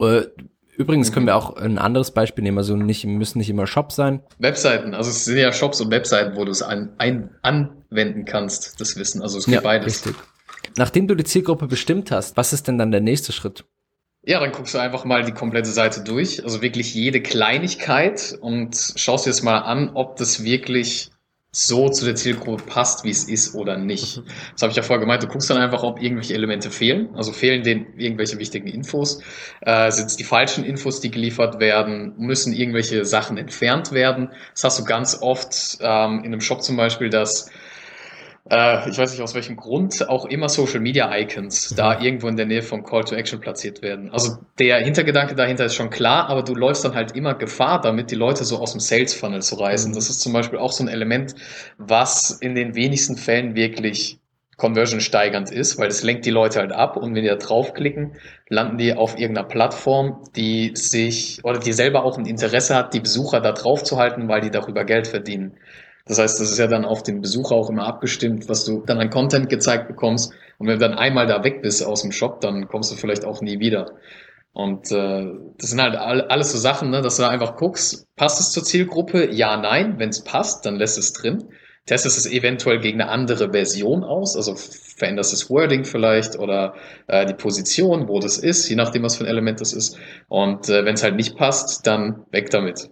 Äh, übrigens können wir auch ein anderes Beispiel nehmen, also nicht, müssen nicht immer Shops sein. Webseiten, also es sind ja Shops und Webseiten, wo du es an, ein, anwenden kannst, das Wissen. Also es gibt ja, beides. Richtig. Nachdem du die Zielgruppe bestimmt hast, was ist denn dann der nächste Schritt? Ja, dann guckst du einfach mal die komplette Seite durch, also wirklich jede Kleinigkeit und schaust dir das mal an, ob das wirklich so zu der Zielgruppe passt, wie es ist oder nicht. Mhm. Das habe ich ja vorher gemeint. Du guckst dann einfach, ob irgendwelche Elemente fehlen. Also fehlen denen irgendwelche wichtigen Infos. Äh, sind es die falschen Infos, die geliefert werden? Müssen irgendwelche Sachen entfernt werden? Das hast du ganz oft ähm, in einem Shop zum Beispiel, dass äh, ich weiß nicht aus welchem Grund, auch immer Social Media Icons mhm. da irgendwo in der Nähe vom Call to Action platziert werden. Also der Hintergedanke dahinter ist schon klar, aber du läufst dann halt immer Gefahr damit, die Leute so aus dem Sales Funnel zu reißen. Mhm. Das ist zum Beispiel auch so ein Element, was in den wenigsten Fällen wirklich Conversion steigernd ist, weil es lenkt die Leute halt ab und wenn die da draufklicken, landen die auf irgendeiner Plattform, die sich oder die selber auch ein Interesse hat, die Besucher da drauf zu halten, weil die darüber Geld verdienen. Das heißt, das ist ja dann auf den Besucher auch immer abgestimmt, was du dann an Content gezeigt bekommst. Und wenn du dann einmal da weg bist aus dem Shop, dann kommst du vielleicht auch nie wieder. Und äh, das sind halt alles so Sachen, ne, dass du einfach guckst, passt es zur Zielgruppe? Ja, nein. Wenn es passt, dann lässt es drin. Testest es eventuell gegen eine andere Version aus, also veränderst das Wording vielleicht oder äh, die Position, wo das ist, je nachdem, was für ein Element das ist. Und äh, wenn es halt nicht passt, dann weg damit.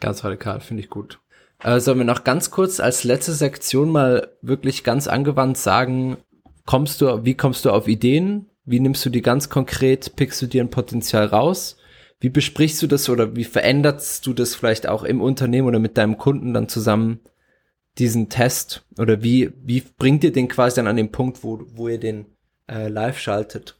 Ganz radikal, finde ich gut. Äh, sollen wir noch ganz kurz als letzte Sektion mal wirklich ganz angewandt sagen, kommst du, wie kommst du auf Ideen? Wie nimmst du die ganz konkret, pickst du dir ein Potenzial raus? Wie besprichst du das oder wie veränderst du das vielleicht auch im Unternehmen oder mit deinem Kunden dann zusammen, diesen Test? Oder wie, wie bringt ihr den quasi dann an den Punkt, wo, wo ihr den äh, live schaltet?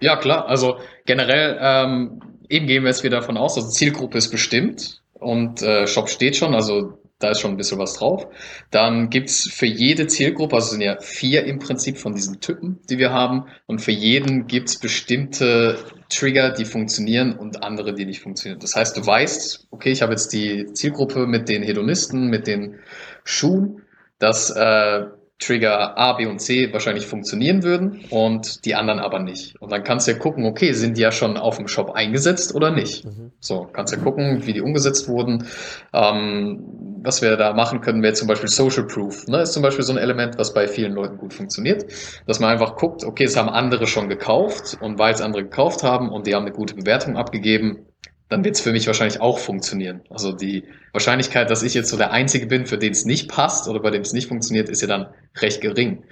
Ja, klar. Also generell, ähm, eben gehen wir jetzt wieder davon aus, also Zielgruppe ist bestimmt und äh, Shop steht schon, also da ist schon ein bisschen was drauf. Dann gibt's für jede Zielgruppe, also sind ja vier im Prinzip von diesen Typen, die wir haben, und für jeden gibt's bestimmte Trigger, die funktionieren und andere, die nicht funktionieren. Das heißt, du weißt, okay, ich habe jetzt die Zielgruppe mit den Hedonisten, mit den Schuhen, dass äh, Trigger A, B und C wahrscheinlich funktionieren würden und die anderen aber nicht. Und dann kannst du ja gucken, okay, sind die ja schon auf dem Shop eingesetzt oder nicht? Mhm. So, kannst ja gucken, wie die umgesetzt wurden. Ähm, was wir da machen können, wäre zum Beispiel Social Proof. Ne? Ist zum Beispiel so ein Element, was bei vielen Leuten gut funktioniert, dass man einfach guckt, okay, es haben andere schon gekauft und weil es andere gekauft haben und die haben eine gute Bewertung abgegeben, dann wird es für mich wahrscheinlich auch funktionieren. Also die Wahrscheinlichkeit, dass ich jetzt so der Einzige bin, für den es nicht passt oder bei dem es nicht funktioniert, ist ja dann recht gering.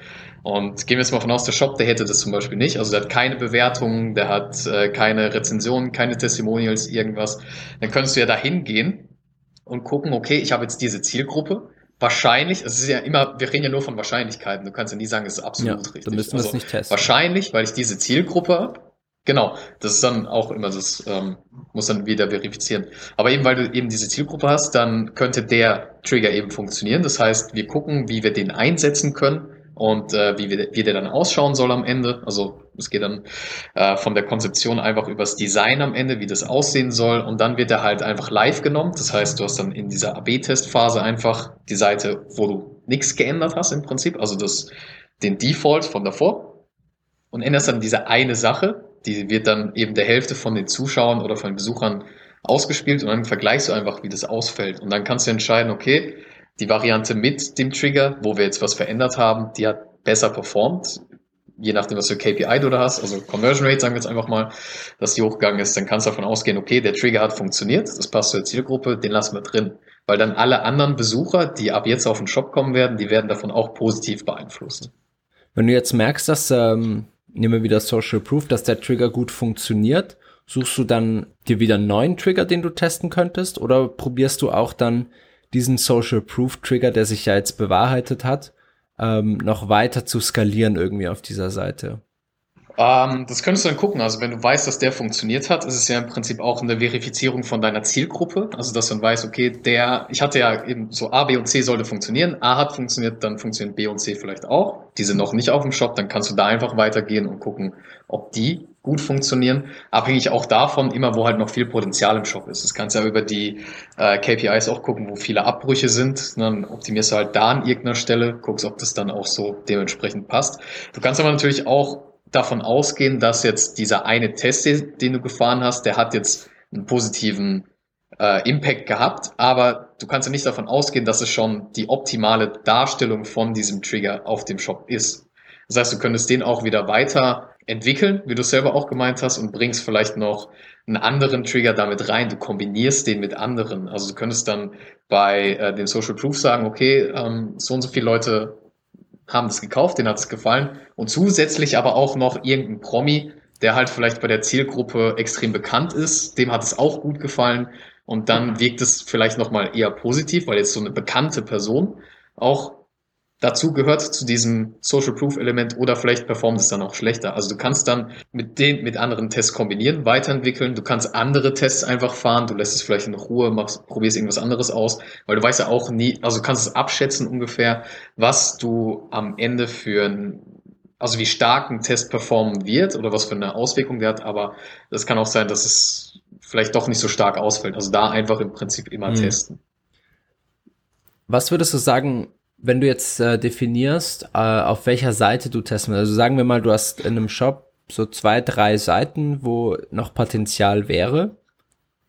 Und gehen wir jetzt mal von aus, der Shop, der hätte das zum Beispiel nicht. Also der hat keine Bewertungen, der hat äh, keine Rezensionen, keine Testimonials, irgendwas. Dann könntest du ja da hingehen und gucken, okay, ich habe jetzt diese Zielgruppe. Wahrscheinlich, also es ist ja immer, wir reden ja nur von Wahrscheinlichkeiten. Du kannst ja nie sagen, es ist absolut ja, richtig. Dann müssen wir also es nicht testen. Wahrscheinlich, weil ich diese Zielgruppe habe. Genau, das ist dann auch immer das, ähm, muss dann wieder verifizieren. Aber eben weil du eben diese Zielgruppe hast, dann könnte der Trigger eben funktionieren. Das heißt, wir gucken, wie wir den einsetzen können und äh, wie, wie der dann ausschauen soll am Ende. Also es geht dann äh, von der Konzeption einfach übers Design am Ende, wie das aussehen soll und dann wird er halt einfach live genommen. Das heißt, du hast dann in dieser AB-Testphase einfach die Seite, wo du nichts geändert hast im Prinzip, also das, den Default von davor und änderst dann diese eine Sache, die wird dann eben der Hälfte von den Zuschauern oder von den Besuchern ausgespielt und dann vergleichst du einfach, wie das ausfällt und dann kannst du entscheiden, okay, die Variante mit dem Trigger, wo wir jetzt was verändert haben, die hat besser performt. Je nachdem, was für KPI du da hast, also Conversion Rate, sagen wir jetzt einfach mal, dass die hochgegangen ist, dann kannst du davon ausgehen, okay, der Trigger hat funktioniert, das passt zur Zielgruppe, den lassen wir drin. Weil dann alle anderen Besucher, die ab jetzt auf den Shop kommen werden, die werden davon auch positiv beeinflusst. Wenn du jetzt merkst, dass, ähm, nehmen wir wieder Social Proof, dass der Trigger gut funktioniert, suchst du dann dir wieder einen neuen Trigger, den du testen könntest, oder probierst du auch dann diesen Social Proof Trigger, der sich ja jetzt bewahrheitet hat, ähm, noch weiter zu skalieren irgendwie auf dieser Seite? Ähm, das könntest du dann gucken. Also wenn du weißt, dass der funktioniert hat, ist es ja im Prinzip auch eine Verifizierung von deiner Zielgruppe. Also dass du dann weißt, okay, der, ich hatte ja eben so A, B und C sollte funktionieren. A hat funktioniert, dann funktionieren B und C vielleicht auch. Die sind noch nicht auf dem Shop, dann kannst du da einfach weitergehen und gucken, ob die gut funktionieren. Abhängig auch davon, immer wo halt noch viel Potenzial im Shop ist. Das kannst du ja über die äh, KPIs auch gucken, wo viele Abbrüche sind. Dann optimierst du halt da an irgendeiner Stelle, guckst, ob das dann auch so dementsprechend passt. Du kannst aber natürlich auch davon ausgehen, dass jetzt dieser eine Test, den du gefahren hast, der hat jetzt einen positiven äh, Impact gehabt, aber du kannst ja nicht davon ausgehen, dass es schon die optimale Darstellung von diesem Trigger auf dem Shop ist. Das heißt, du könntest den auch wieder weiter entwickeln, wie du selber auch gemeint hast, und bringst vielleicht noch einen anderen Trigger damit rein. Du kombinierst den mit anderen. Also du könntest dann bei äh, dem Social Proof sagen, okay, ähm, so und so viele Leute haben das gekauft, denen hat es gefallen. Und zusätzlich aber auch noch irgendein Promi, der halt vielleicht bei der Zielgruppe extrem bekannt ist, dem hat es auch gut gefallen. Und dann wirkt es vielleicht nochmal eher positiv, weil jetzt so eine bekannte Person auch dazu gehört zu diesem Social Proof Element oder vielleicht performt es dann auch schlechter. Also du kannst dann mit den, mit anderen Tests kombinieren, weiterentwickeln. Du kannst andere Tests einfach fahren. Du lässt es vielleicht in Ruhe, machst, probierst irgendwas anderes aus, weil du weißt ja auch nie, also du kannst es abschätzen ungefähr, was du am Ende für ein also wie stark ein Test performen wird oder was für eine Auswirkung der hat, aber das kann auch sein, dass es vielleicht doch nicht so stark ausfällt. Also da einfach im Prinzip immer mhm. testen. Was würdest du sagen, wenn du jetzt äh, definierst, äh, auf welcher Seite du testen willst, also sagen wir mal, du hast in einem Shop so zwei, drei Seiten, wo noch Potenzial wäre.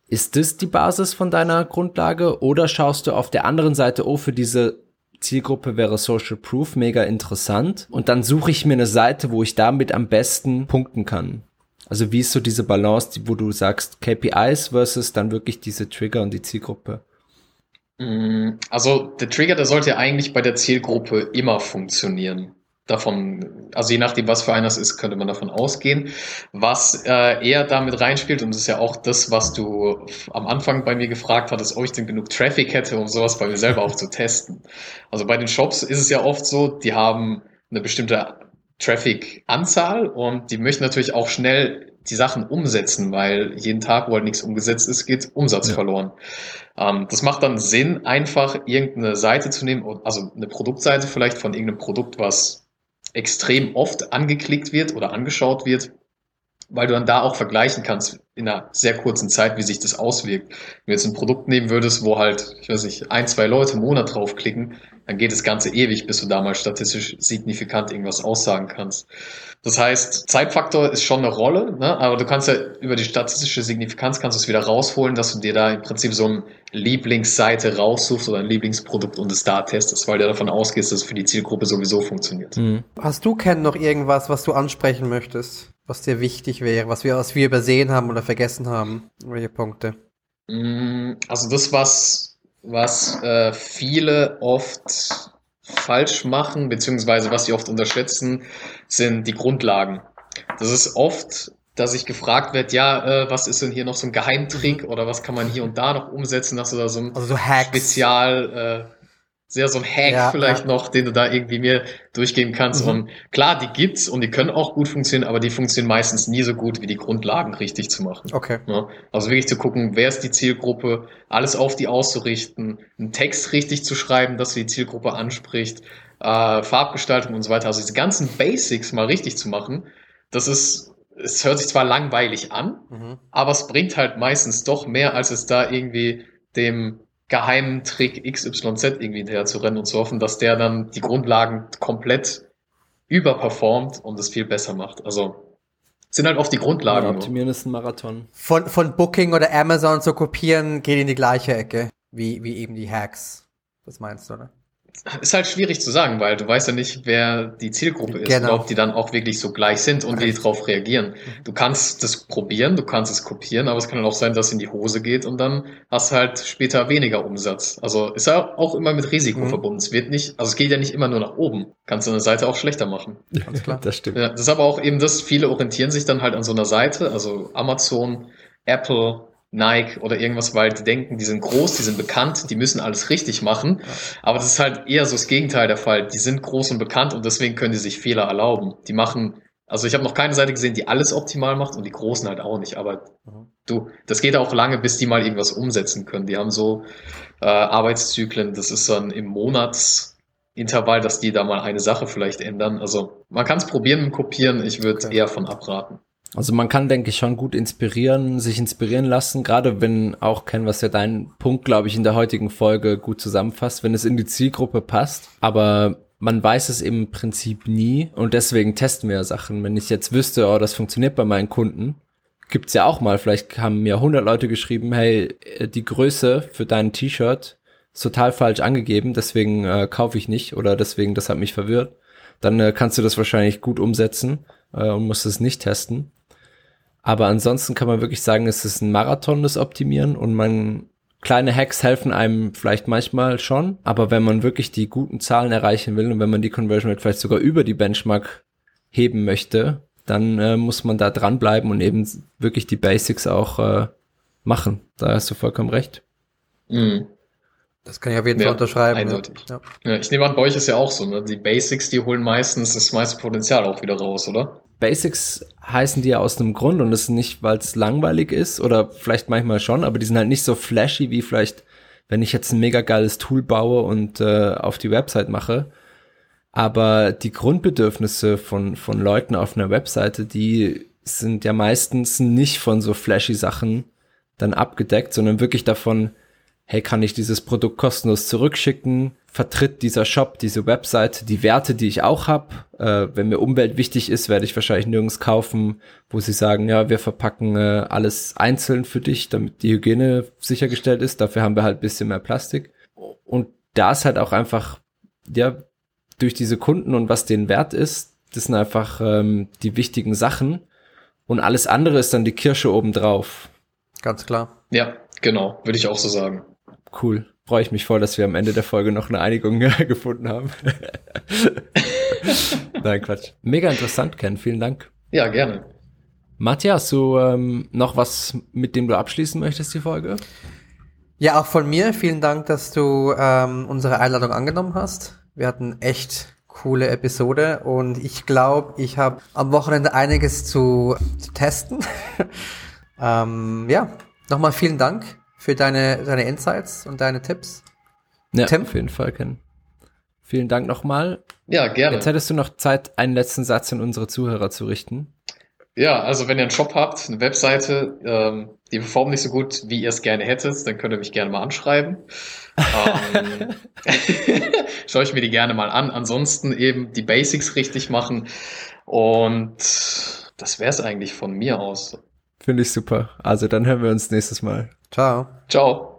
Ist das die Basis von deiner Grundlage oder schaust du auf der anderen Seite, oh, für diese Zielgruppe wäre Social Proof mega interessant und dann suche ich mir eine Seite, wo ich damit am besten punkten kann? Also wie ist so diese Balance, wo du sagst KPIs versus dann wirklich diese Trigger und die Zielgruppe? Mm, also der Trigger, der sollte ja eigentlich bei der Zielgruppe immer funktionieren. Davon, also je nachdem, was für einer es ist, könnte man davon ausgehen. Was äh, eher damit reinspielt, und das ist ja auch das, was du am Anfang bei mir gefragt hattest, ob ich denn genug Traffic hätte, um sowas bei mir selber auch zu testen. Also bei den Shops ist es ja oft so, die haben eine bestimmte Traffic-Anzahl und die möchten natürlich auch schnell die Sachen umsetzen, weil jeden Tag, wo halt nichts umgesetzt ist, geht Umsatz ja. verloren. Ähm, das macht dann Sinn, einfach irgendeine Seite zu nehmen, also eine Produktseite vielleicht von irgendeinem Produkt, was extrem oft angeklickt wird oder angeschaut wird weil du dann da auch vergleichen kannst in einer sehr kurzen Zeit, wie sich das auswirkt. Wenn du jetzt ein Produkt nehmen würdest, wo halt, ich weiß nicht, ein, zwei Leute im Monat draufklicken, dann geht das Ganze ewig, bis du da mal statistisch signifikant irgendwas aussagen kannst. Das heißt, Zeitfaktor ist schon eine Rolle, ne? aber du kannst ja über die statistische Signifikanz kannst du es wieder rausholen, dass du dir da im Prinzip so eine Lieblingsseite raussuchst oder ein Lieblingsprodukt und es da testest, weil du davon ausgehst, dass es für die Zielgruppe sowieso funktioniert. Mhm. Hast du, Ken, noch irgendwas, was du ansprechen möchtest, was dir wichtig wäre, was wir, was wir übersehen haben oder vergessen haben? Welche Punkte? Mm, also das, was, was äh, viele oft falsch machen, beziehungsweise was sie oft unterschätzen, sind die Grundlagen. Das ist oft, dass ich gefragt werde, ja, äh, was ist denn hier noch so ein Geheimtrick oder was kann man hier und da noch umsetzen, dass du da so ein Also so. Spezial, äh, sehr so ein Hack Ja, vielleicht ja. noch, den du da irgendwie mir durchgeben kannst. Mhm. Und klar, die gibt's und die können auch gut funktionieren, aber die funktionieren meistens nie so gut, wie die Grundlagen richtig zu machen. Okay. Ja, also wirklich zu gucken, wer ist die Zielgruppe, alles auf die auszurichten, einen Text richtig zu schreiben, dass die Zielgruppe anspricht, äh, Farbgestaltung und so weiter. Also diese ganzen Basics mal richtig zu machen, das ist, es hört sich zwar langweilig an, Mhm. aber es bringt halt meistens doch mehr, als es da irgendwie dem geheimen Trick XYZ irgendwie hinterher zu rennen und zu hoffen, dass der dann die Grundlagen komplett überperformt und es viel besser macht. Also sind halt oft die Grundlagen. nur. Optimieren ist ein Marathon. Von, von Booking oder Amazon zu kopieren, geht in die gleiche Ecke, wie, wie eben die Hacks. Das meinst du, oder? Ist halt schwierig zu sagen, weil du weißt ja nicht, wer die Zielgruppe ist Genau. und ob die dann auch wirklich so gleich sind und wie die drauf reagieren. Du kannst das probieren, du kannst es kopieren, aber es kann dann auch sein, dass es in die Hose geht und dann hast du halt später weniger Umsatz. Also ist ja auch immer mit Risiko Mhm. verbunden. Es wird nicht, also es geht ja nicht immer nur nach oben. Kannst du eine Seite auch schlechter machen. Ganz klar. Das stimmt. Ja, das ist aber auch eben das, viele orientieren sich dann halt an so einer Seite, also Amazon, Apple, Nike oder irgendwas, weil die denken, die sind groß, die sind bekannt, die müssen alles richtig machen. Aber das ist halt eher so das Gegenteil der Fall. Die sind groß und bekannt und deswegen können die sich Fehler erlauben. Die machen, also ich habe noch keine Seite gesehen, die alles optimal macht und die Großen halt auch nicht. Aber Mhm. du, das geht auch lange, bis die mal irgendwas umsetzen können. Die haben so äh, Arbeitszyklen, das ist dann im Monatsintervall, dass die da mal eine Sache vielleicht ändern. Also man kann es probieren mit Kopieren, ich würde Okay. eher von abraten. Also man kann, denke ich, schon gut inspirieren, sich inspirieren lassen, gerade wenn auch Ken, was ja dein Punkt, glaube ich, in der heutigen Folge gut zusammenfasst, wenn es in die Zielgruppe passt. Aber man weiß es im Prinzip nie und deswegen testen wir Sachen. Wenn ich jetzt wüsste, oh, das funktioniert bei meinen Kunden, gibt's ja auch mal, vielleicht haben mir 100 Leute geschrieben, hey, äh, die Größe für dein T-Shirt ist total falsch angegeben, deswegen äh, kaufe ich nicht oder deswegen, das hat mich verwirrt. Dann äh, kannst du das wahrscheinlich gut umsetzen äh, und musst es nicht testen. Aber ansonsten kann man wirklich sagen, es ist ein Marathon, das Optimieren und man, kleine Hacks helfen einem vielleicht manchmal schon, aber wenn man wirklich die guten Zahlen erreichen will und wenn man die Conversion Rate vielleicht sogar über die Benchmark heben möchte, dann äh, muss man da dranbleiben und eben wirklich die Basics auch äh, machen. Da hast du vollkommen recht. Mhm. Das kann ich auf jeden Ja, Fall unterschreiben. eindeutig. Ja. Ja, ich nehme an, bei euch ist ja auch so, ne? Die Basics, die holen meistens das meiste Potenzial auch wieder raus, oder? Basics heißen die ja aus einem Grund und das ist nicht, weil es langweilig ist oder vielleicht manchmal schon, aber die sind halt nicht so flashy wie vielleicht, wenn ich jetzt ein mega geiles Tool baue und äh, auf die Website mache. Aber die Grundbedürfnisse von, von Leuten auf einer Webseite, die sind ja meistens nicht von so flashy Sachen dann abgedeckt, sondern wirklich davon, hey, kann ich dieses Produkt kostenlos zurückschicken? Vertritt dieser Shop, diese Webseite die Werte, die ich auch habe? Äh, wenn mir Umwelt wichtig ist, werde ich wahrscheinlich nirgends kaufen, wo sie sagen, ja, wir verpacken äh, alles einzeln für dich, damit die Hygiene sichergestellt ist. Dafür haben wir halt ein bisschen mehr Plastik. Und da ist halt auch einfach, ja, durch diese Kunden und was denen wert ist, das sind einfach ähm, die wichtigen Sachen. Und alles andere ist dann die Kirsche obendrauf. Ganz klar. Ja, genau, würde ich auch so sagen. Cool. Freue ich mich voll, dass wir am Ende der Folge noch eine Einigung [LAUGHS] gefunden haben. [LAUGHS] Nein, Quatsch. Mega interessant, Ken. Vielen Dank. Ja, gerne. Matthias, hast du ähm, noch was, mit dem du abschließen möchtest, die Folge? Ja, auch von mir vielen Dank, dass du ähm, unsere Einladung angenommen hast. Wir hatten echt coole Episode und ich glaube, ich habe am Wochenende einiges zu, zu testen. [LAUGHS] ähm, ja, nochmal vielen Dank für deine, deine Insights und deine Tipps. Ja, Tim? auf jeden Fall, Ken. Vielen Dank nochmal. Ja, gerne. Jetzt hättest du noch Zeit, einen letzten Satz an unsere Zuhörer zu richten. Ja, also wenn ihr einen Shop habt, eine Webseite, ähm, die performt nicht so gut, wie ihr es gerne hättet, dann könnt ihr mich gerne mal anschreiben. ähm, [LAUGHS] schaue ich mir die gerne mal an. Ansonsten eben die Basics richtig machen. Und das wäre es eigentlich von mir aus. Finde ich super. Also dann hören wir uns nächstes Mal. Ciao. Ciao.